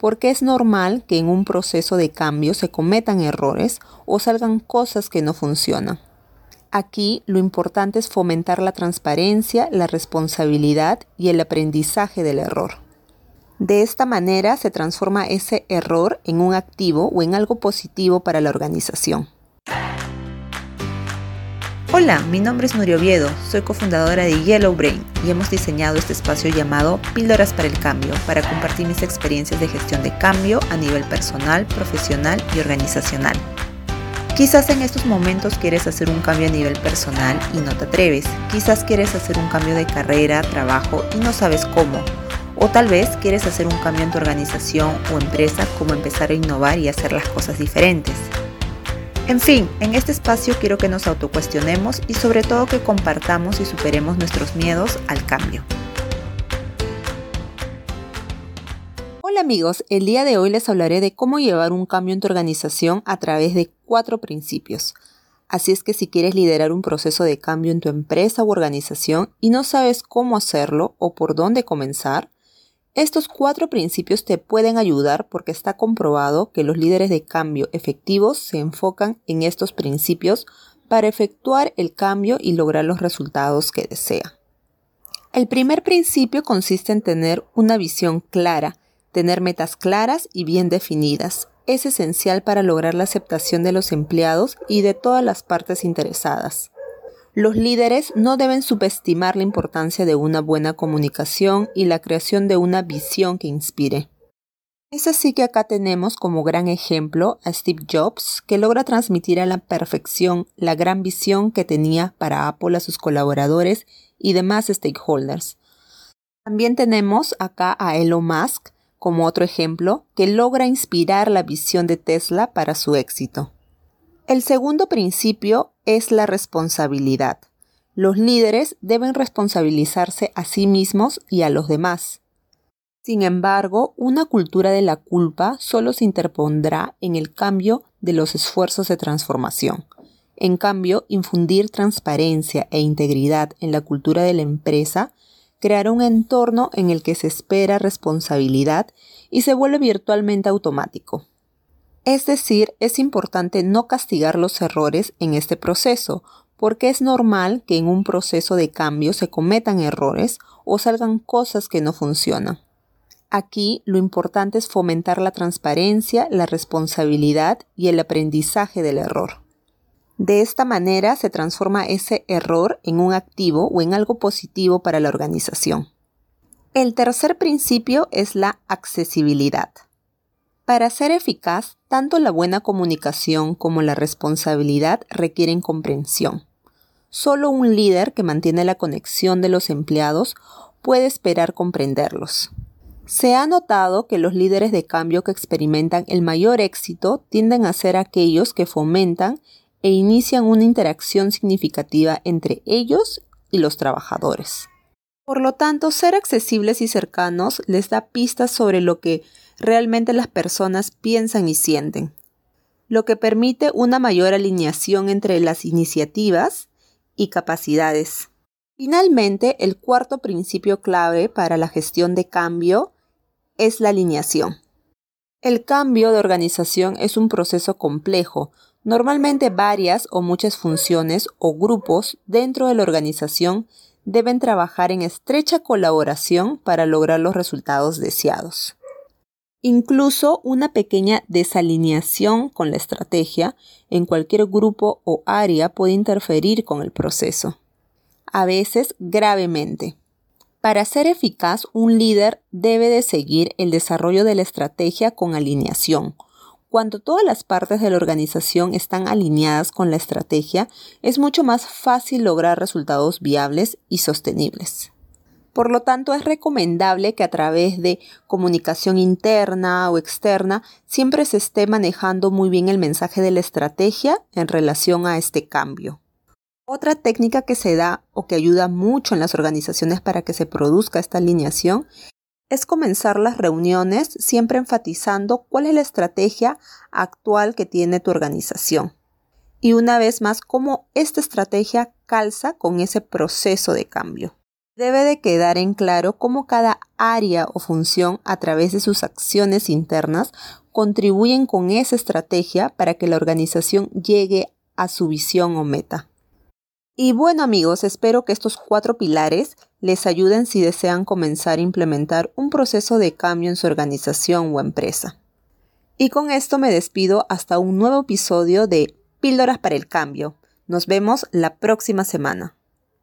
porque es normal que en un proceso de cambio se cometan errores o salgan cosas que no funcionan. Aquí lo importante es fomentar la transparencia, la responsabilidad y el aprendizaje del error. De esta manera se transforma ese error en un activo o en algo positivo para la organización. Hola, mi nombre es Nurio Oviedo, soy cofundadora de Yellow Brain y hemos diseñado este espacio llamado Píldoras para el Cambio para compartir mis experiencias de gestión de cambio a nivel personal, profesional y organizacional. Quizás en estos momentos quieres hacer un cambio a nivel personal y no te atreves. Quizás quieres hacer un cambio de carrera, trabajo y no sabes cómo. O tal vez quieres hacer un cambio en tu organización o empresa, como empezar a innovar y hacer las cosas diferentes. En fin, en este espacio quiero que nos autocuestionemos y sobre todo que compartamos y superemos nuestros miedos al cambio. Hola amigos, el día de hoy les hablaré de cómo llevar un cambio en tu organización a través de cuatro principios. Así es que si quieres liderar un proceso de cambio en tu empresa u organización y no sabes cómo hacerlo o por dónde comenzar, estos cuatro principios te pueden ayudar porque está comprobado que los líderes de cambio efectivos se enfocan en estos principios para efectuar el cambio y lograr los resultados que desea. El primer principio consiste en tener una visión clara, tener metas claras y bien definidas. Es esencial para lograr la aceptación de los empleados y de todas las partes interesadas. Los líderes no deben subestimar la importancia de una buena comunicación y la creación de una visión que inspire. Es así que acá tenemos como gran ejemplo a Steve Jobs, que logra transmitir a la perfección la gran visión que tenía para Apple a sus colaboradores y demás stakeholders. También tenemos acá a Elon Musk como otro ejemplo que logra inspirar la visión de Tesla para su éxito. El segundo principio es la responsabilidad. Los líderes deben responsabilizarse a sí mismos y a los demás. Sin embargo, una cultura de la culpa solo se interpondrá en el cambio de los esfuerzos de transformación. En cambio, infundir transparencia e integridad en la cultura de la empresa creará un entorno en el que se espera responsabilidad y se vuelve virtualmente automático. Es decir, es importante no castigar los errores en este proceso, porque es normal que en un proceso de cambio se cometan errores o salgan cosas que no funcionan. Aquí lo importante es fomentar la transparencia, la responsabilidad y el aprendizaje del error. De esta manera se transforma ese error en un activo o en algo positivo para la organización. El tercer principio es la accesibilidad. Para ser eficaz, tanto la buena comunicación como la responsabilidad requieren comprensión. Solo un líder que mantiene la conexión de los empleados puede esperar comprenderlos. Se ha notado que los líderes de cambio que experimentan el mayor éxito tienden a ser aquellos que fomentan e inician una interacción significativa entre ellos y los trabajadores. Por lo tanto, ser accesibles y cercanos les da pistas sobre lo que realmente las personas piensan y sienten, lo que permite una mayor alineación entre las iniciativas y capacidades. Finalmente, el cuarto principio clave para la gestión de cambio es la alineación. El cambio de organización es un proceso complejo. Normalmente varias o muchas funciones o grupos dentro de la organización deben trabajar en estrecha colaboración para lograr los resultados deseados. Incluso una pequeña desalineación con la estrategia en cualquier grupo o área puede interferir con el proceso, a veces gravemente. Para ser eficaz, un líder debe de seguir el desarrollo de la estrategia con alineación, cuando todas las partes de la organización están alineadas con la estrategia, es mucho más fácil lograr resultados viables y sostenibles. Por lo tanto, es recomendable que a través de comunicación interna o externa siempre se esté manejando muy bien el mensaje de la estrategia en relación a este cambio. Otra técnica que se da o que ayuda mucho en las organizaciones para que se produzca esta alineación es comenzar las reuniones siempre enfatizando cuál es la estrategia actual que tiene tu organización. Y una vez más, cómo esta estrategia calza con ese proceso de cambio. Debe de quedar en claro cómo cada área o función a través de sus acciones internas contribuyen con esa estrategia para que la organización llegue a su visión o meta. Y bueno amigos, espero que estos cuatro pilares les ayuden si desean comenzar a implementar un proceso de cambio en su organización o empresa. Y con esto me despido hasta un nuevo episodio de Píldoras para el Cambio. Nos vemos la próxima semana.